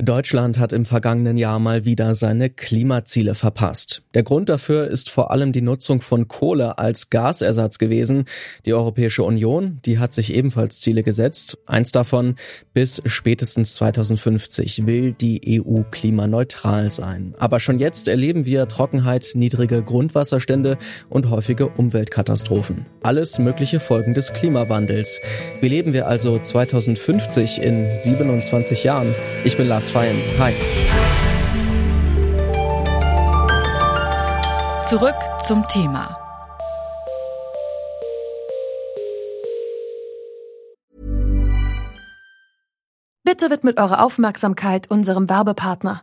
Deutschland hat im vergangenen Jahr mal wieder seine Klimaziele verpasst. Der Grund dafür ist vor allem die Nutzung von Kohle als Gasersatz gewesen. Die Europäische Union, die hat sich ebenfalls Ziele gesetzt. Eins davon, bis spätestens 2050 will die EU klimaneutral sein. Aber schon jetzt erleben wir Trockenheit, niedrige Grundwasserstände und häufige Umweltkatastrophen. Alles mögliche Folgen des Klimawandels. Wie leben wir also 2050 in 27 Jahren? Ich bin Lars Fein. Hi. Zurück zum Thema. Bitte widmet eure Aufmerksamkeit unserem Werbepartner.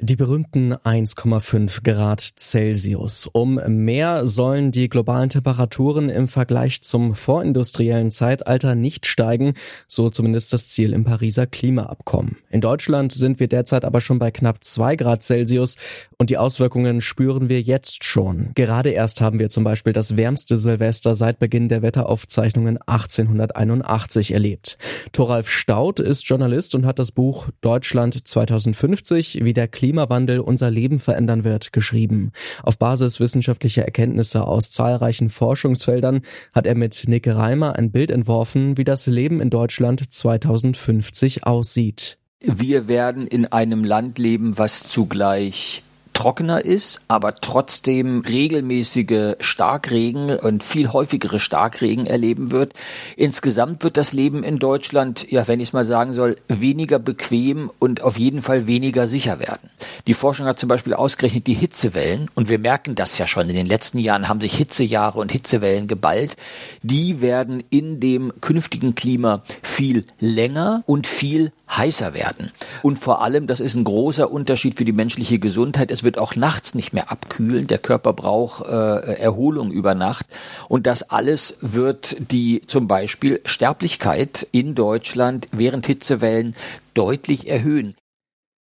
Die berühmten 1,5 Grad Celsius. Um mehr sollen die globalen Temperaturen im Vergleich zum vorindustriellen Zeitalter nicht steigen, so zumindest das Ziel im Pariser Klimaabkommen. In Deutschland sind wir derzeit aber schon bei knapp 2 Grad Celsius und die Auswirkungen spüren wir jetzt schon. Gerade erst haben wir zum Beispiel das wärmste Silvester seit Beginn der Wetteraufzeichnungen 1881 erlebt. Thoralf Staud ist Journalist und hat das Buch Deutschland 2050, wie der Klima Klimawandel unser Leben verändern wird, geschrieben. Auf Basis wissenschaftlicher Erkenntnisse aus zahlreichen Forschungsfeldern hat er mit Nick Reimer ein Bild entworfen, wie das Leben in Deutschland 2050 aussieht. Wir werden in einem Land leben, was zugleich trockener ist, aber trotzdem regelmäßige Starkregen und viel häufigere Starkregen erleben wird. Insgesamt wird das Leben in Deutschland, ja, wenn ich es mal sagen soll, weniger bequem und auf jeden Fall weniger sicher werden. Die Forschung hat zum Beispiel ausgerechnet die Hitzewellen und wir merken das ja schon. In den letzten Jahren haben sich Hitzejahre und Hitzewellen geballt. Die werden in dem künftigen Klima viel länger und viel heißer werden. Und vor allem, das ist ein großer Unterschied für die menschliche Gesundheit. Es wird auch nachts nicht mehr abkühlen. Der Körper braucht äh, Erholung über Nacht. Und das alles wird die zum Beispiel Sterblichkeit in Deutschland während Hitzewellen deutlich erhöhen.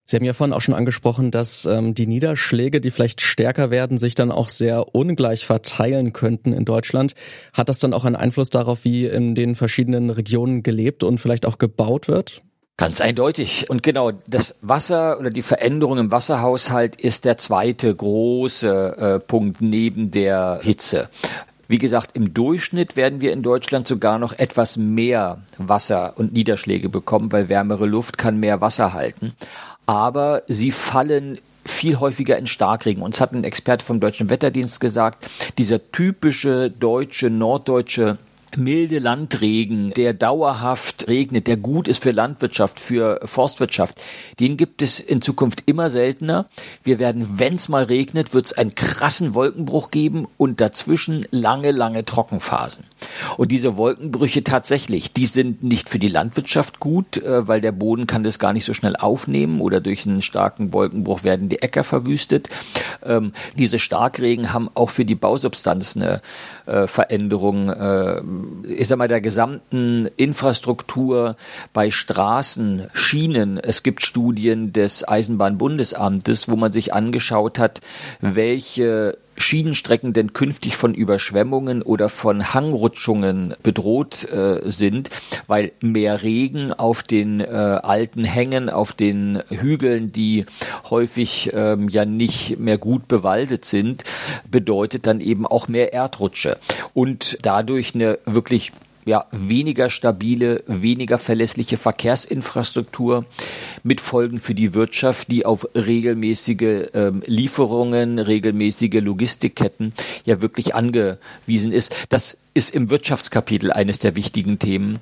Sie haben ja vorhin auch schon angesprochen, dass ähm, die Niederschläge, die vielleicht stärker werden, sich dann auch sehr ungleich verteilen könnten in Deutschland. Hat das dann auch einen Einfluss darauf, wie in den verschiedenen Regionen gelebt und vielleicht auch gebaut wird? Ganz eindeutig. Und genau, das Wasser oder die Veränderung im Wasserhaushalt ist der zweite große äh, Punkt neben der Hitze. Wie gesagt, im Durchschnitt werden wir in Deutschland sogar noch etwas mehr Wasser und Niederschläge bekommen, weil wärmere Luft kann mehr Wasser halten. Aber sie fallen viel häufiger in Starkregen. Uns hat ein Experte vom Deutschen Wetterdienst gesagt, dieser typische deutsche, norddeutsche milde Landregen, der dauerhaft regnet, der gut ist für Landwirtschaft, für Forstwirtschaft, den gibt es in Zukunft immer seltener. Wir werden, wenn es mal regnet, wird es einen krassen Wolkenbruch geben und dazwischen lange, lange Trockenphasen. Und diese Wolkenbrüche tatsächlich, die sind nicht für die Landwirtschaft gut, äh, weil der Boden kann das gar nicht so schnell aufnehmen oder durch einen starken Wolkenbruch werden die Äcker verwüstet. Ähm, diese Starkregen haben auch für die Bausubstanz eine äh, Veränderung äh, ich sag mal, der gesamten Infrastruktur bei Straßen, Schienen. Es gibt Studien des Eisenbahnbundesamtes, wo man sich angeschaut hat, welche Schienenstrecken denn künftig von Überschwemmungen oder von Hangrutschungen bedroht äh, sind, weil mehr Regen auf den äh, alten Hängen, auf den Hügeln, die häufig ähm, ja nicht mehr gut bewaldet sind, bedeutet dann eben auch mehr Erdrutsche. Und dadurch eine wirklich ja, weniger stabile, weniger verlässliche Verkehrsinfrastruktur mit Folgen für die Wirtschaft, die auf regelmäßige ähm, Lieferungen, regelmäßige Logistikketten ja wirklich angewiesen ist. Das ist im Wirtschaftskapitel eines der wichtigen Themen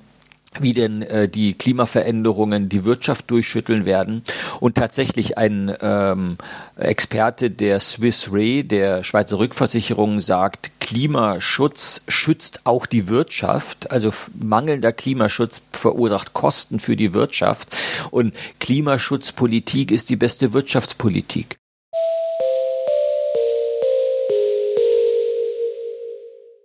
wie denn äh, die Klimaveränderungen die Wirtschaft durchschütteln werden. Und tatsächlich ein ähm, Experte der Swiss Re, der Schweizer Rückversicherung, sagt, Klimaschutz schützt auch die Wirtschaft. Also mangelnder Klimaschutz verursacht Kosten für die Wirtschaft. Und Klimaschutzpolitik ist die beste Wirtschaftspolitik.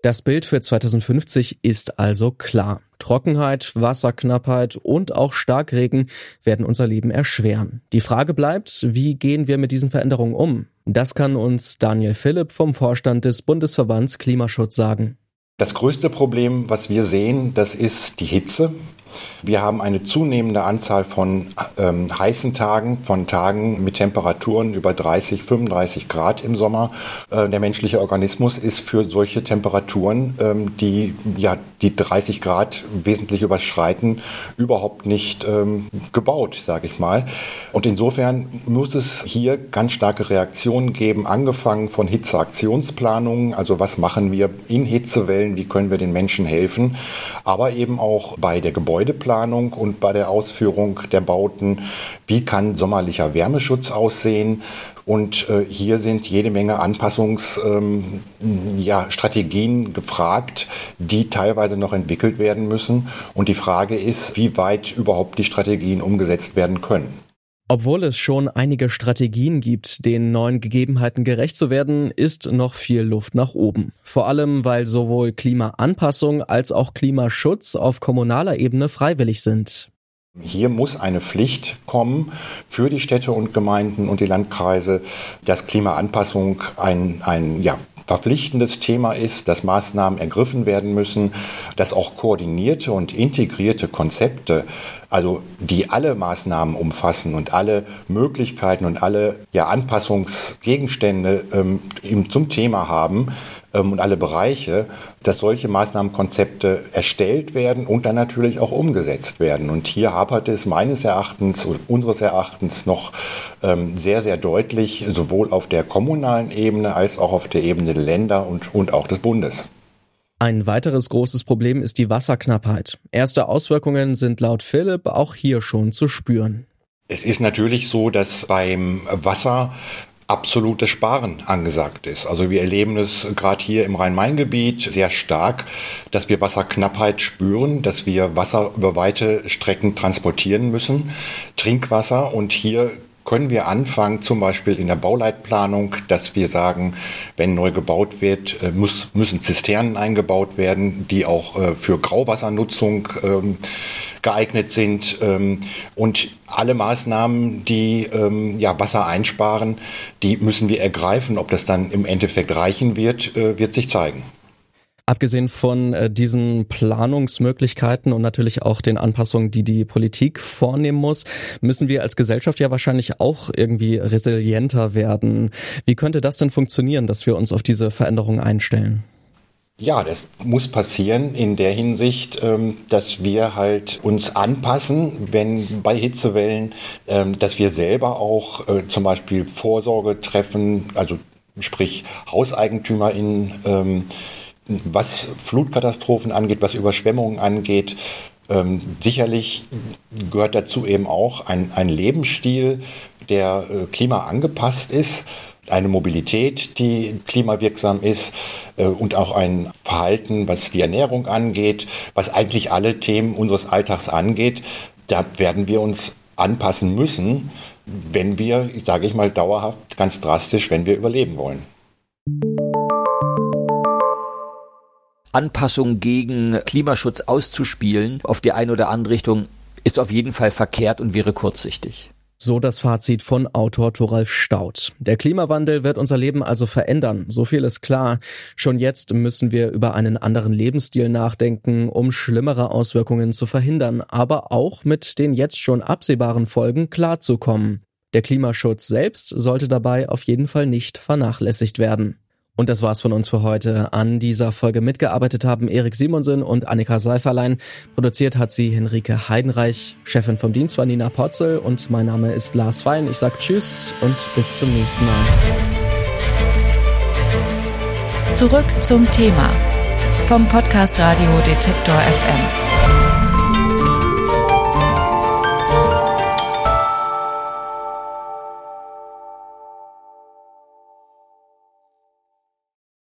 Das Bild für 2050 ist also klar. Trockenheit, Wasserknappheit und auch Starkregen werden unser Leben erschweren. Die Frage bleibt, wie gehen wir mit diesen Veränderungen um? Das kann uns Daniel Philipp vom Vorstand des Bundesverbands Klimaschutz sagen. Das größte Problem, was wir sehen, das ist die Hitze. Wir haben eine zunehmende Anzahl von ähm, heißen Tagen, von Tagen mit Temperaturen über 30, 35 Grad im Sommer. Äh, der menschliche Organismus ist für solche Temperaturen, ähm, die ja die 30 Grad wesentlich überschreiten, überhaupt nicht ähm, gebaut, sage ich mal. Und insofern muss es hier ganz starke Reaktionen geben, angefangen von Hitzeaktionsplanungen, also was machen wir in Hitzewellen, wie können wir den Menschen helfen, aber eben auch bei der Gebäudeplanung Gebäudeplanung und bei der Ausführung der Bauten, wie kann sommerlicher Wärmeschutz aussehen. Und äh, hier sind jede Menge Anpassungsstrategien ähm, ja, gefragt, die teilweise noch entwickelt werden müssen. Und die Frage ist, wie weit überhaupt die Strategien umgesetzt werden können. Obwohl es schon einige Strategien gibt, den neuen Gegebenheiten gerecht zu werden, ist noch viel Luft nach oben. Vor allem, weil sowohl Klimaanpassung als auch Klimaschutz auf kommunaler Ebene freiwillig sind. Hier muss eine Pflicht kommen für die Städte und Gemeinden und die Landkreise, dass Klimaanpassung ein, ein ja, verpflichtendes Thema ist, dass Maßnahmen ergriffen werden müssen, dass auch koordinierte und integrierte Konzepte, also die alle Maßnahmen umfassen und alle Möglichkeiten und alle ja, Anpassungsgegenstände ähm, zum Thema haben, und alle Bereiche, dass solche Maßnahmenkonzepte erstellt werden und dann natürlich auch umgesetzt werden. Und hier hapert es meines Erachtens und unseres Erachtens noch ähm, sehr, sehr deutlich, sowohl auf der kommunalen Ebene als auch auf der Ebene der Länder und, und auch des Bundes. Ein weiteres großes Problem ist die Wasserknappheit. Erste Auswirkungen sind laut Philipp auch hier schon zu spüren. Es ist natürlich so, dass beim Wasser absolutes Sparen angesagt ist. Also wir erleben es gerade hier im Rhein-Main-Gebiet sehr stark, dass wir Wasserknappheit spüren, dass wir Wasser über weite Strecken transportieren müssen, Trinkwasser und hier können wir anfangen, zum Beispiel in der Bauleitplanung, dass wir sagen, wenn neu gebaut wird, äh, muss, müssen Zisternen eingebaut werden, die auch äh, für Grauwassernutzung ähm, geeignet sind. Ähm, und alle Maßnahmen, die ähm, ja, Wasser einsparen, die müssen wir ergreifen. Ob das dann im Endeffekt reichen wird, äh, wird sich zeigen. Abgesehen von äh, diesen Planungsmöglichkeiten und natürlich auch den Anpassungen, die die Politik vornehmen muss, müssen wir als Gesellschaft ja wahrscheinlich auch irgendwie resilienter werden. Wie könnte das denn funktionieren, dass wir uns auf diese Veränderungen einstellen? Ja, das muss passieren in der Hinsicht, ähm, dass wir halt uns anpassen, wenn bei Hitzewellen, ähm, dass wir selber auch äh, zum Beispiel Vorsorge treffen, also sprich HauseigentümerInnen, ähm, was Flutkatastrophen angeht, was Überschwemmungen angeht. sicherlich gehört dazu eben auch ein, ein Lebensstil, der äh, klimaangepasst ist eine Mobilität, die klimawirksam ist äh, und auch ein Verhalten, was die Ernährung angeht, was eigentlich alle Themen unseres Alltags angeht. Da werden wir uns anpassen müssen, wenn wir, sage ich mal, dauerhaft, ganz drastisch, wenn wir überleben wollen. Anpassung gegen Klimaschutz auszuspielen auf die eine oder andere Richtung ist auf jeden Fall verkehrt und wäre kurzsichtig. So das Fazit von Autor Thoralf Staudt. Der Klimawandel wird unser Leben also verändern, so viel ist klar. Schon jetzt müssen wir über einen anderen Lebensstil nachdenken, um schlimmere Auswirkungen zu verhindern, aber auch mit den jetzt schon absehbaren Folgen klarzukommen. Der Klimaschutz selbst sollte dabei auf jeden Fall nicht vernachlässigt werden. Und das war's von uns für heute. An dieser Folge mitgearbeitet haben Erik Simonsen und Annika Seiferlein. Produziert hat sie Henrike Heidenreich. Chefin vom Dienst war Nina Potzel und mein Name ist Lars Fein. Ich sag Tschüss und bis zum nächsten Mal. Zurück zum Thema vom Podcast Radio Detektor FM.